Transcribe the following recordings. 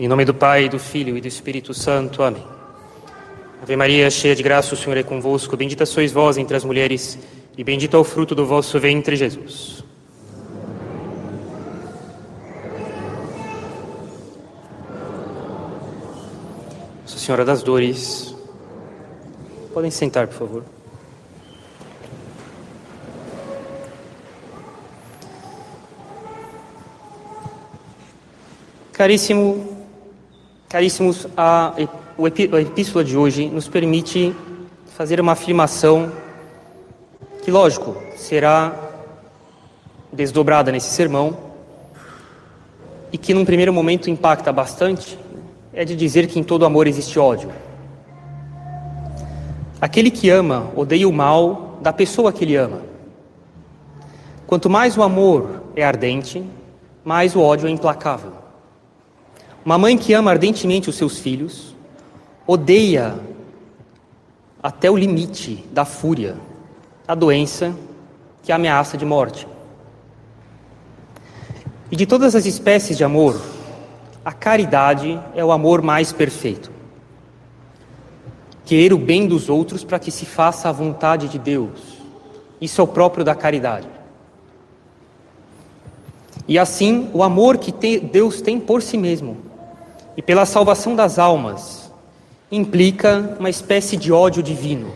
Em nome do Pai, do Filho e do Espírito Santo. Amém. Ave Maria, cheia de graça, o Senhor é convosco. Bendita sois vós entre as mulheres, e bendito é o fruto do vosso ventre, Jesus. Nossa Senhora das Dores. Podem sentar, por favor. Caríssimo, caríssimos, a, a epístola de hoje nos permite fazer uma afirmação que, lógico, será desdobrada nesse sermão e que, num primeiro momento, impacta bastante, é de dizer que em todo amor existe ódio. Aquele que ama odeia o mal da pessoa que ele ama. Quanto mais o amor é ardente, mais o ódio é implacável. Uma mãe que ama ardentemente os seus filhos odeia até o limite da fúria a doença que ameaça de morte. E de todas as espécies de amor, a caridade é o amor mais perfeito. Querer o bem dos outros para que se faça a vontade de Deus. Isso é o próprio da caridade. E assim, o amor que Deus tem por si mesmo e pela salvação das almas implica uma espécie de ódio divino.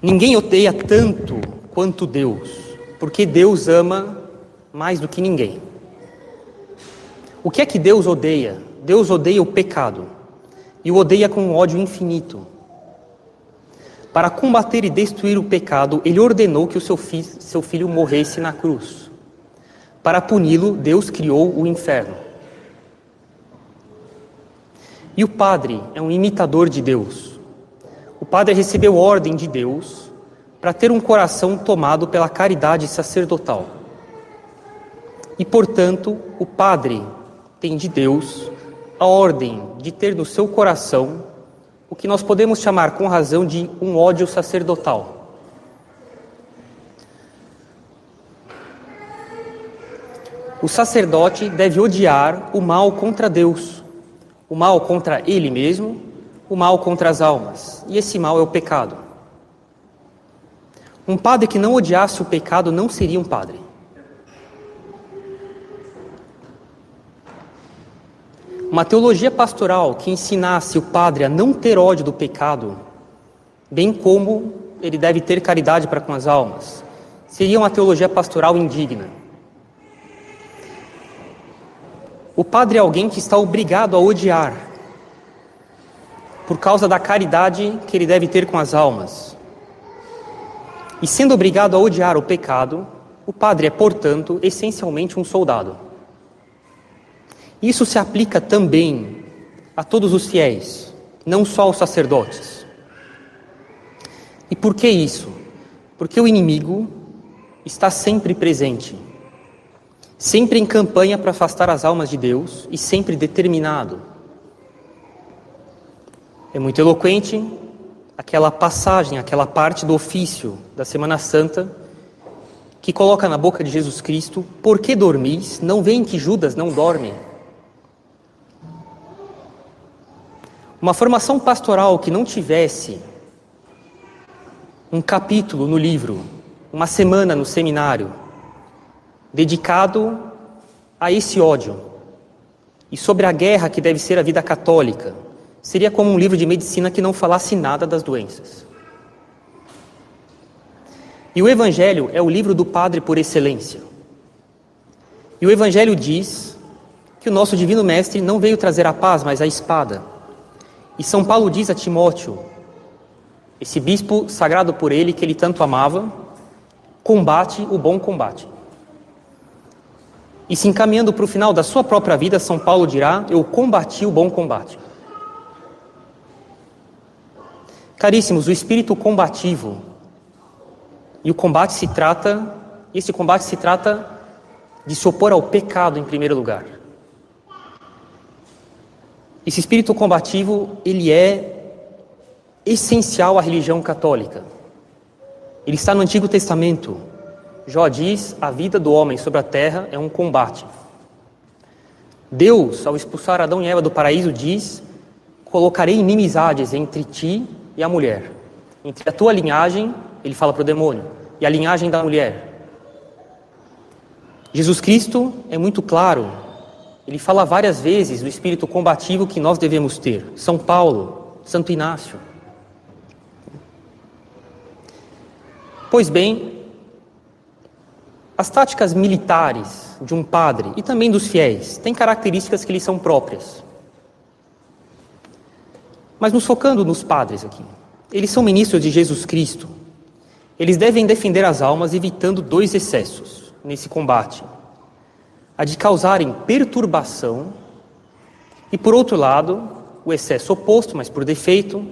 Ninguém odeia tanto quanto Deus, porque Deus ama mais do que ninguém. O que é que Deus odeia? Deus odeia o pecado e o odeia com um ódio infinito. Para combater e destruir o pecado, ele ordenou que o seu, fi seu filho morresse na cruz. Para puni-lo, Deus criou o inferno. E o padre é um imitador de Deus. O padre recebeu ordem de Deus para ter um coração tomado pela caridade sacerdotal. E, portanto, o padre tem de Deus a ordem de ter no seu coração o que nós podemos chamar com razão de um ódio sacerdotal. O sacerdote deve odiar o mal contra Deus o mal contra ele mesmo, o mal contra as almas. E esse mal é o pecado. Um padre que não odiasse o pecado não seria um padre. Uma teologia pastoral que ensinasse o padre a não ter ódio do pecado, bem como ele deve ter caridade para com as almas, seria uma teologia pastoral indigna. O padre é alguém que está obrigado a odiar, por causa da caridade que ele deve ter com as almas. E sendo obrigado a odiar o pecado, o padre é, portanto, essencialmente um soldado. Isso se aplica também a todos os fiéis, não só aos sacerdotes. E por que isso? Porque o inimigo está sempre presente sempre em campanha para afastar as almas de Deus e sempre determinado. É muito eloquente aquela passagem, aquela parte do ofício da Semana Santa que coloca na boca de Jesus Cristo: Por que dormis? Não veem que Judas não dorme? Uma formação pastoral que não tivesse um capítulo no livro, uma semana no seminário, dedicado a esse ódio e sobre a guerra que deve ser a vida católica. Seria como um livro de medicina que não falasse nada das doenças. E o Evangelho é o livro do Padre por excelência. E o Evangelho diz que o nosso Divino Mestre não veio trazer a paz, mas a espada. E São Paulo diz a Timóteo, esse bispo sagrado por ele, que ele tanto amava, combate o bom combate. E se encaminhando para o final da sua própria vida, São Paulo dirá: Eu combati o bom combate. Caríssimos, o espírito combativo, e o combate se trata, esse combate se trata de se opor ao pecado em primeiro lugar. Esse espírito combativo, ele é essencial à religião católica. Ele está no Antigo Testamento. Jó diz: a vida do homem sobre a terra é um combate. Deus, ao expulsar Adão e Eva do paraíso, diz: Colocarei inimizades entre ti e a mulher, entre a tua linhagem, ele fala para o demônio, e a linhagem da mulher. Jesus Cristo é muito claro, ele fala várias vezes do espírito combativo que nós devemos ter. São Paulo, Santo Inácio. Pois bem, as táticas militares de um padre e também dos fiéis têm características que lhes são próprias. Mas nos focando nos padres aqui, eles são ministros de Jesus Cristo. Eles devem defender as almas evitando dois excessos nesse combate: a de causarem perturbação e, por outro lado, o excesso oposto, mas por defeito,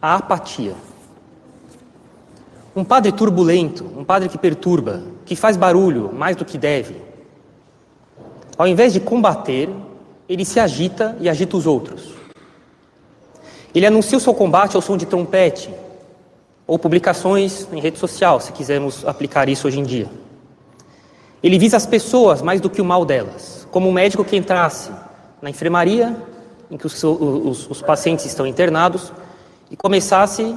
a apatia. Um padre turbulento, um padre que perturba, que faz barulho mais do que deve, ao invés de combater, ele se agita e agita os outros. Ele anuncia o seu combate ao som de trompete, ou publicações em rede social, se quisermos aplicar isso hoje em dia. Ele visa as pessoas mais do que o mal delas, como um médico que entrasse na enfermaria, em que os, os, os pacientes estão internados, e começasse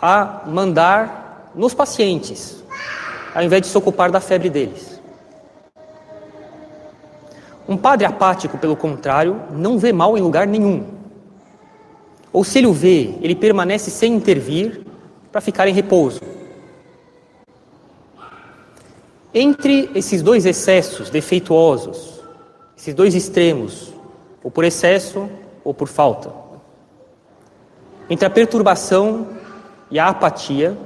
a mandar nos pacientes, ao invés de se ocupar da febre deles. Um padre apático, pelo contrário, não vê mal em lugar nenhum. Ou se ele o vê, ele permanece sem intervir para ficar em repouso. Entre esses dois excessos defeituosos, esses dois extremos, ou por excesso ou por falta, entre a perturbação e a apatia,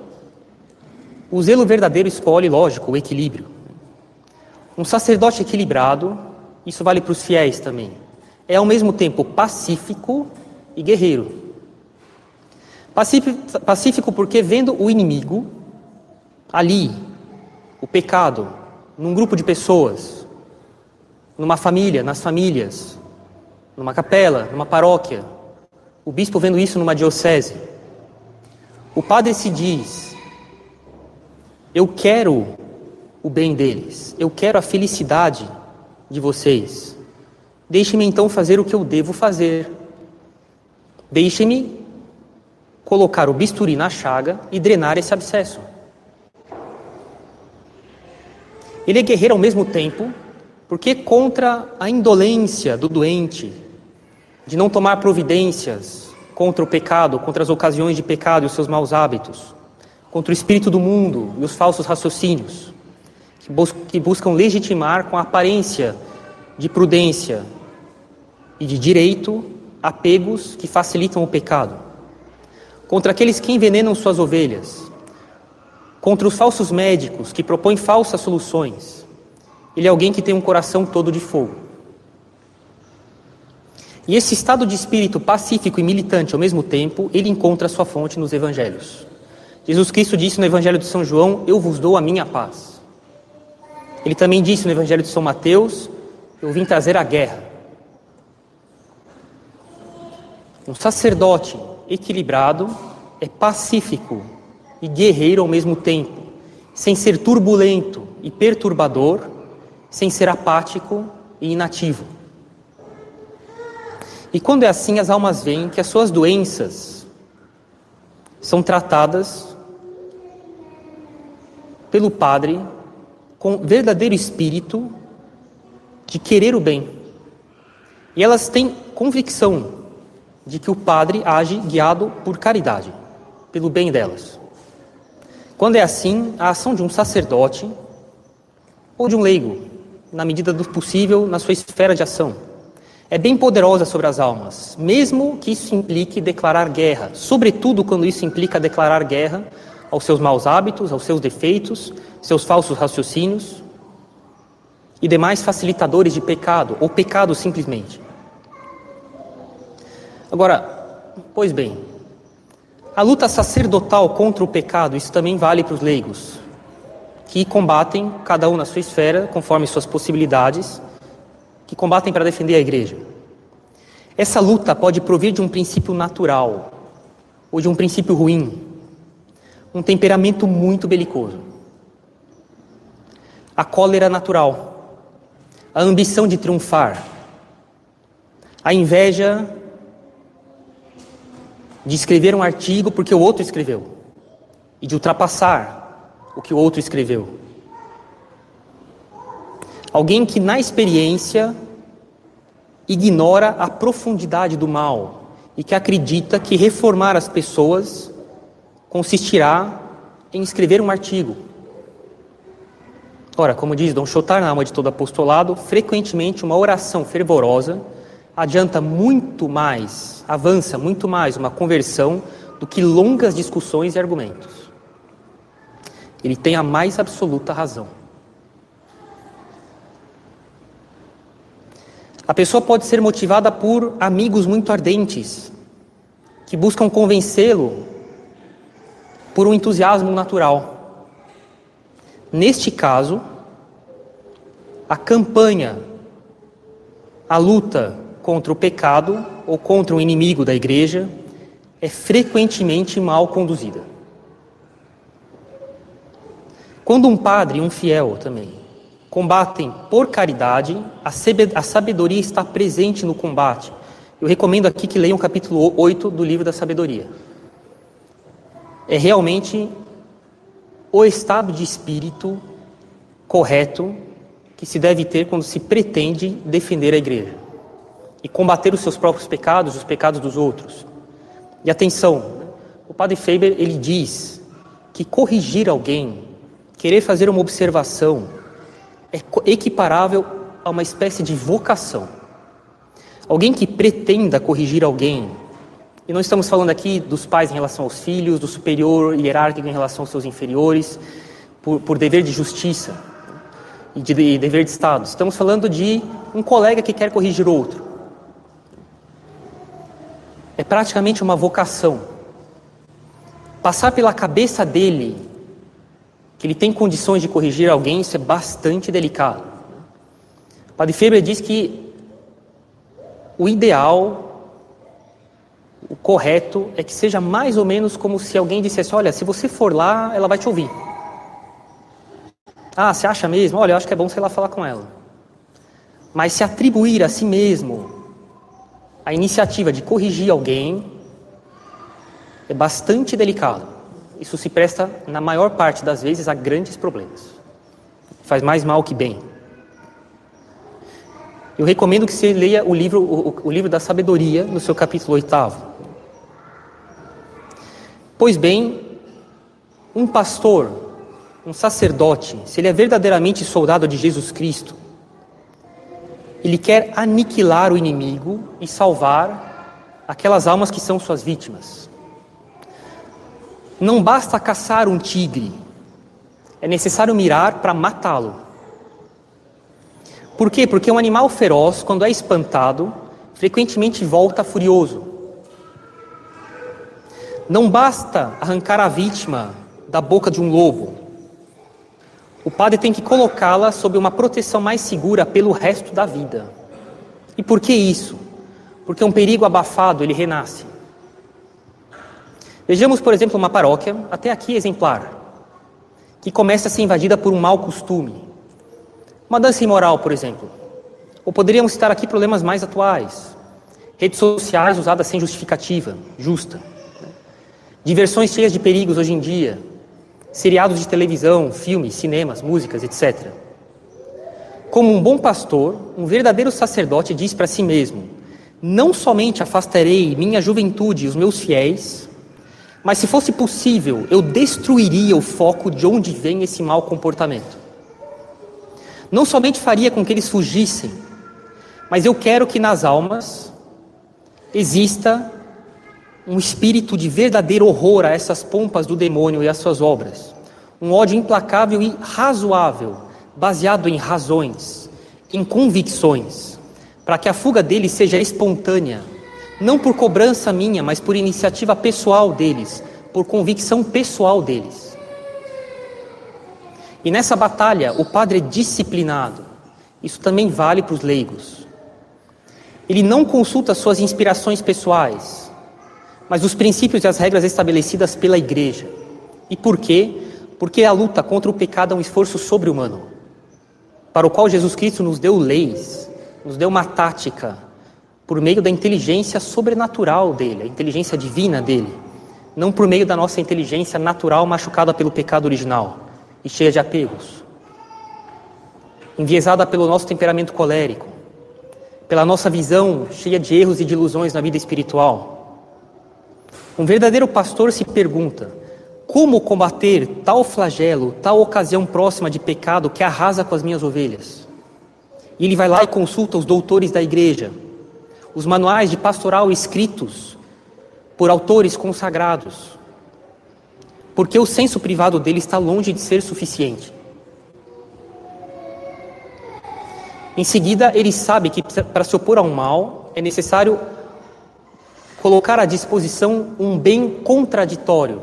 o zelo verdadeiro escolhe, lógico, o equilíbrio. Um sacerdote equilibrado, isso vale para os fiéis também, é ao mesmo tempo pacífico e guerreiro. Pacífico, porque vendo o inimigo ali, o pecado, num grupo de pessoas, numa família, nas famílias, numa capela, numa paróquia, o bispo vendo isso numa diocese, o padre se diz: Eu quero o bem deles, eu quero a felicidade de vocês. Deixe-me então fazer o que eu devo fazer. Deixe-me colocar o bisturi na chaga e drenar esse abscesso. Ele é guerreiro ao mesmo tempo, porque contra a indolência do doente, de não tomar providências, contra o pecado, contra as ocasiões de pecado e os seus maus hábitos, contra o espírito do mundo e os falsos raciocínios, que, bus que buscam legitimar com a aparência de prudência e de direito apegos que facilitam o pecado, contra aqueles que envenenam suas ovelhas, contra os falsos médicos que propõem falsas soluções. Ele é alguém que tem um coração todo de fogo. E esse estado de espírito pacífico e militante ao mesmo tempo, ele encontra sua fonte nos evangelhos. Jesus Cristo disse no Evangelho de São João: Eu vos dou a minha paz. Ele também disse no Evangelho de São Mateus: Eu vim trazer a guerra. Um sacerdote equilibrado é pacífico e guerreiro ao mesmo tempo, sem ser turbulento e perturbador, sem ser apático e inativo. E quando é assim, as almas veem que as suas doenças são tratadas pelo Padre com verdadeiro espírito de querer o bem. E elas têm convicção de que o Padre age guiado por caridade, pelo bem delas. Quando é assim, a ação de um sacerdote ou de um leigo, na medida do possível, na sua esfera de ação, é bem poderosa sobre as almas, mesmo que isso implique declarar guerra, sobretudo quando isso implica declarar guerra aos seus maus hábitos, aos seus defeitos, seus falsos raciocínios e demais facilitadores de pecado, ou pecado simplesmente. Agora, pois bem, a luta sacerdotal contra o pecado, isso também vale para os leigos, que combatem, cada um na sua esfera, conforme suas possibilidades, que combatem para defender a igreja. Essa luta pode provir de um princípio natural ou de um princípio ruim, um temperamento muito belicoso. A cólera natural, a ambição de triunfar, a inveja de escrever um artigo porque o outro escreveu e de ultrapassar o que o outro escreveu. Alguém que na experiência ignora a profundidade do mal e que acredita que reformar as pessoas consistirá em escrever um artigo. Ora, como diz Dom Chotar na alma de todo apostolado, frequentemente uma oração fervorosa adianta muito mais, avança muito mais uma conversão do que longas discussões e argumentos. Ele tem a mais absoluta razão. A pessoa pode ser motivada por amigos muito ardentes, que buscam convencê-lo por um entusiasmo natural. Neste caso, a campanha, a luta contra o pecado ou contra o inimigo da igreja é frequentemente mal conduzida. Quando um padre um fiel também combatem por caridade, a sabedoria está presente no combate. Eu recomendo aqui que leiam o capítulo 8 do livro da sabedoria é realmente o estado de espírito correto que se deve ter quando se pretende defender a igreja e combater os seus próprios pecados, os pecados dos outros. E atenção, o padre Faber ele diz que corrigir alguém, querer fazer uma observação, é equiparável a uma espécie de vocação. Alguém que pretenda corrigir alguém, e não estamos falando aqui dos pais em relação aos filhos, do superior hierárquico em relação aos seus inferiores, por, por dever de justiça e de, de dever de Estado. Estamos falando de um colega que quer corrigir outro. É praticamente uma vocação. Passar pela cabeça dele que ele tem condições de corrigir alguém, isso é bastante delicado. O Padre Feber diz que o ideal o correto é que seja mais ou menos como se alguém dissesse: Olha, se você for lá, ela vai te ouvir. Ah, você acha mesmo? Olha, eu acho que é bom você ir lá falar com ela. Mas se atribuir a si mesmo a iniciativa de corrigir alguém é bastante delicado. Isso se presta, na maior parte das vezes, a grandes problemas. Faz mais mal que bem. Eu recomendo que você leia o livro, o, o livro da sabedoria, no seu capítulo oitavo. Pois bem, um pastor, um sacerdote, se ele é verdadeiramente soldado de Jesus Cristo, ele quer aniquilar o inimigo e salvar aquelas almas que são suas vítimas. Não basta caçar um tigre, é necessário mirar para matá-lo. Por quê? Porque um animal feroz, quando é espantado, frequentemente volta furioso. Não basta arrancar a vítima da boca de um lobo. O padre tem que colocá-la sob uma proteção mais segura pelo resto da vida. E por que isso? Porque um perigo abafado ele renasce. Vejamos, por exemplo, uma paróquia, até aqui exemplar, que começa a ser invadida por um mau costume. Uma dança imoral, por exemplo. Ou poderíamos citar aqui problemas mais atuais. Redes sociais usadas sem justificativa, justa. Diversões cheias de perigos hoje em dia, seriados de televisão, filmes, cinemas, músicas, etc. Como um bom pastor, um verdadeiro sacerdote diz para si mesmo: Não somente afastarei minha juventude e os meus fiéis, mas se fosse possível, eu destruiria o foco de onde vem esse mau comportamento. Não somente faria com que eles fugissem, mas eu quero que nas almas exista um espírito de verdadeiro horror a essas pompas do demônio e às suas obras. Um ódio implacável e razoável, baseado em razões, em convicções, para que a fuga deles seja espontânea, não por cobrança minha, mas por iniciativa pessoal deles, por convicção pessoal deles. E nessa batalha, o padre é disciplinado. Isso também vale para os leigos. Ele não consulta suas inspirações pessoais, mas os princípios e as regras estabelecidas pela igreja. E por quê? Porque a luta contra o pecado é um esforço sobre-humano. para o qual Jesus Cristo nos deu leis, nos deu uma tática, por meio da inteligência sobrenatural dele, a inteligência divina dele, não por meio da nossa inteligência natural machucada pelo pecado original e cheia de apegos, enviesada pelo nosso temperamento colérico, pela nossa visão cheia de erros e de ilusões na vida espiritual. Um verdadeiro pastor se pergunta: como combater tal flagelo, tal ocasião próxima de pecado que arrasa com as minhas ovelhas? E ele vai lá e consulta os doutores da igreja, os manuais de pastoral escritos por autores consagrados, porque o senso privado dele está longe de ser suficiente. Em seguida, ele sabe que para se opor a um mal é necessário colocar à disposição um bem contraditório,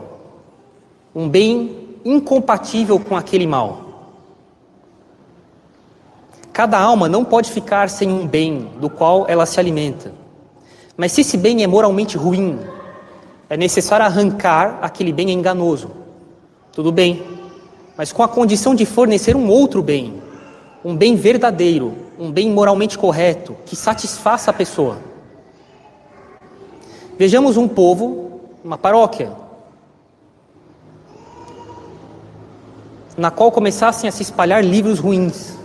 um bem incompatível com aquele mal. Cada alma não pode ficar sem um bem do qual ela se alimenta. Mas se esse bem é moralmente ruim, é necessário arrancar aquele bem enganoso. Tudo bem, mas com a condição de fornecer um outro bem, um bem verdadeiro, um bem moralmente correto, que satisfaça a pessoa. Vejamos um povo, uma paróquia, na qual começassem a se espalhar livros ruins.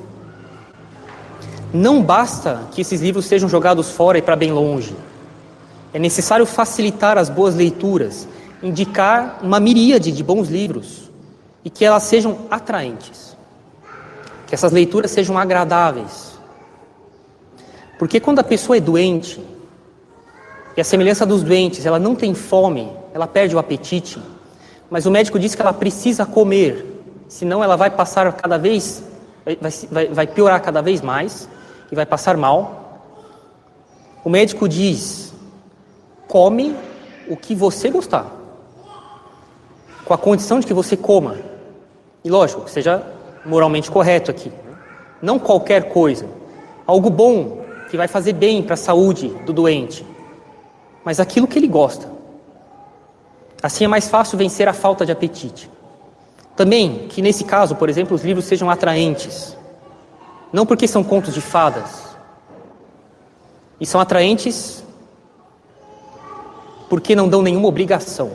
Não basta que esses livros sejam jogados fora e para bem longe. É necessário facilitar as boas leituras, indicar uma miríade de bons livros e que elas sejam atraentes que essas leituras sejam agradáveis. Porque quando a pessoa é doente, e a semelhança dos doentes, ela não tem fome, ela perde o apetite, mas o médico diz que ela precisa comer, senão ela vai passar cada vez, vai, vai, vai piorar cada vez mais e vai passar mal. O médico diz: come o que você gostar, com a condição de que você coma. E lógico, seja moralmente correto aqui. Não qualquer coisa. Algo bom que vai fazer bem para a saúde do doente, mas aquilo que ele gosta. Assim é mais fácil vencer a falta de apetite. Também que nesse caso, por exemplo, os livros sejam atraentes. Não porque são contos de fadas. E são atraentes porque não dão nenhuma obrigação.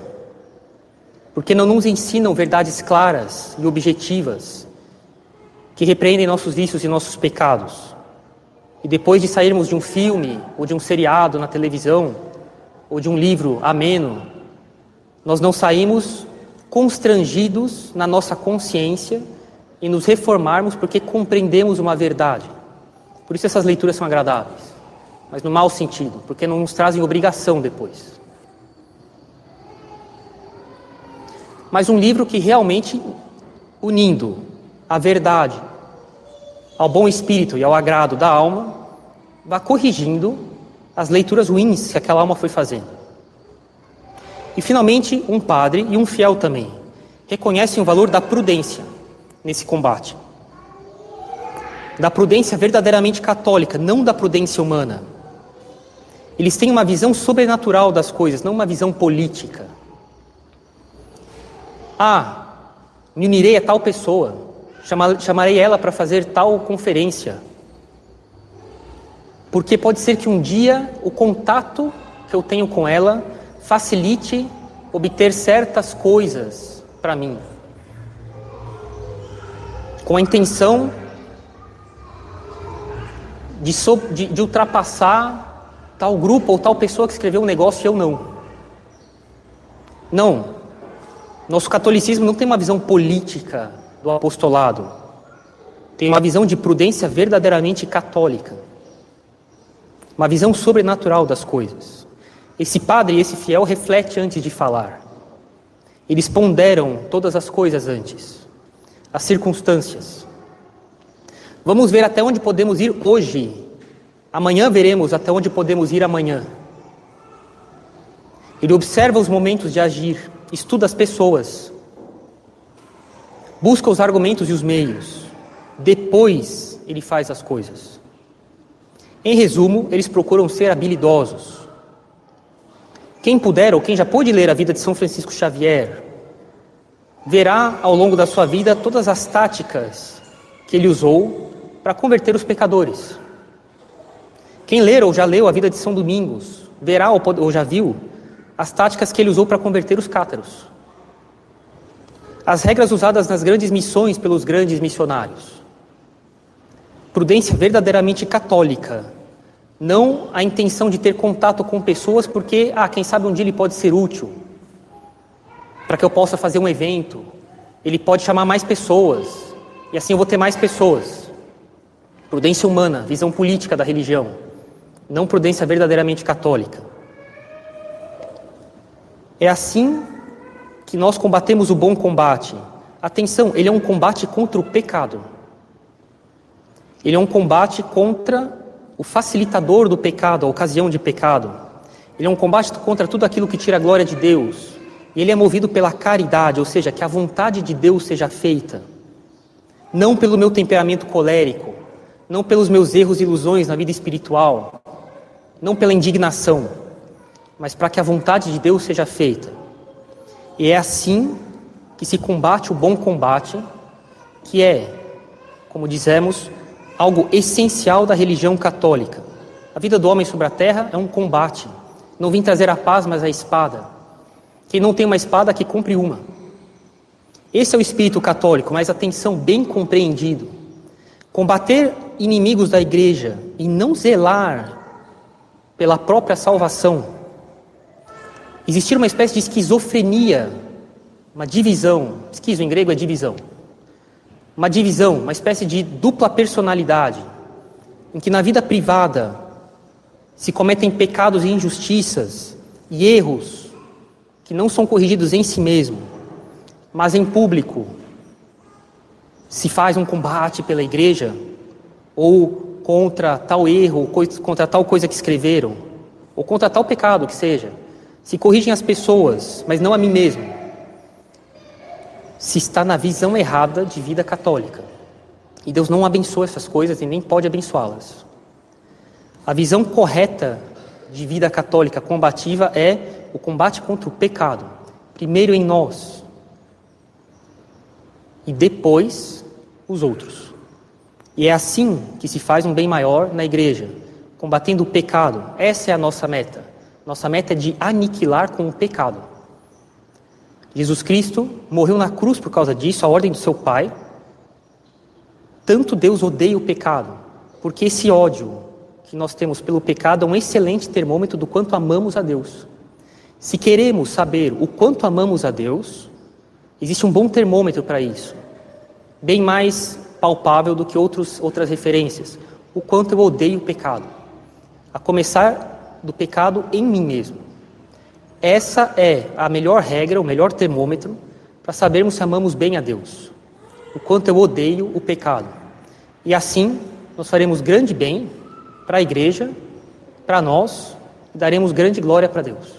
Porque não nos ensinam verdades claras e objetivas que repreendem nossos vícios e nossos pecados. E depois de sairmos de um filme, ou de um seriado na televisão, ou de um livro ameno, nós não saímos constrangidos na nossa consciência e nos reformarmos porque compreendemos uma verdade. Por isso essas leituras são agradáveis, mas no mau sentido, porque não nos trazem obrigação depois. Mas um livro que realmente unindo a verdade ao bom espírito e ao agrado da alma, vá corrigindo as leituras ruins que aquela alma foi fazendo. E finalmente, um padre e um fiel também reconhecem o valor da prudência nesse combate. Da prudência verdadeiramente católica, não da prudência humana. Eles têm uma visão sobrenatural das coisas, não uma visão política. Ah, me unirei a tal pessoa, chamarei ela para fazer tal conferência. Porque pode ser que um dia o contato que eu tenho com ela facilite obter certas coisas para mim. Com a intenção de, so, de, de ultrapassar tal grupo ou tal pessoa que escreveu um negócio e eu não. Não. Nosso catolicismo não tem uma visão política do apostolado. Tem uma visão de prudência verdadeiramente católica. Uma visão sobrenatural das coisas. Esse padre e esse fiel reflete antes de falar. Eles ponderam todas as coisas antes, as circunstâncias. Vamos ver até onde podemos ir hoje. Amanhã veremos até onde podemos ir amanhã. Ele observa os momentos de agir, estuda as pessoas, busca os argumentos e os meios, depois ele faz as coisas. Em resumo, eles procuram ser habilidosos. Quem puder, ou quem já pôde ler a vida de São Francisco Xavier, verá ao longo da sua vida todas as táticas que ele usou para converter os pecadores. Quem ler ou já leu a vida de São Domingos, verá ou já viu as táticas que ele usou para converter os cátaros. As regras usadas nas grandes missões pelos grandes missionários. Prudência verdadeiramente católica. Não a intenção de ter contato com pessoas porque, ah, quem sabe um dia ele pode ser útil. Para que eu possa fazer um evento. Ele pode chamar mais pessoas. E assim eu vou ter mais pessoas. Prudência humana, visão política da religião. Não prudência verdadeiramente católica. É assim que nós combatemos o bom combate. Atenção, ele é um combate contra o pecado. Ele é um combate contra o facilitador do pecado, a ocasião de pecado. Ele é um combate contra tudo aquilo que tira a glória de Deus. Ele é movido pela caridade, ou seja, que a vontade de Deus seja feita. Não pelo meu temperamento colérico, não pelos meus erros e ilusões na vida espiritual, não pela indignação mas para que a vontade de Deus seja feita. E é assim que se combate o bom combate, que é, como dizemos, algo essencial da religião católica. A vida do homem sobre a terra é um combate. Não vim trazer a paz, mas a espada. Quem não tem uma espada, que compre uma. Esse é o espírito católico, mas atenção, bem compreendido. Combater inimigos da igreja e não zelar pela própria salvação existir uma espécie de esquizofrenia, uma divisão. Esquizo em grego é divisão. Uma divisão, uma espécie de dupla personalidade, em que na vida privada se cometem pecados e injustiças e erros que não são corrigidos em si mesmo, mas em público se faz um combate pela igreja ou contra tal erro, contra tal coisa que escreveram, ou contra tal pecado que seja se corrigem as pessoas, mas não a mim mesmo, se está na visão errada de vida católica. E Deus não abençoa essas coisas e nem pode abençoá-las. A visão correta de vida católica combativa é o combate contra o pecado, primeiro em nós e depois os outros. E é assim que se faz um bem maior na igreja, combatendo o pecado. Essa é a nossa meta. Nossa meta é de aniquilar com o pecado. Jesus Cristo morreu na cruz por causa disso, a ordem do seu Pai. Tanto Deus odeia o pecado, porque esse ódio que nós temos pelo pecado é um excelente termômetro do quanto amamos a Deus. Se queremos saber o quanto amamos a Deus, existe um bom termômetro para isso, bem mais palpável do que outros, outras referências. O quanto eu odeio o pecado. A começar do pecado em mim mesmo. Essa é a melhor regra, o melhor termômetro para sabermos se amamos bem a Deus. O quanto eu odeio o pecado. E assim nós faremos grande bem para a igreja, para nós, e daremos grande glória para Deus.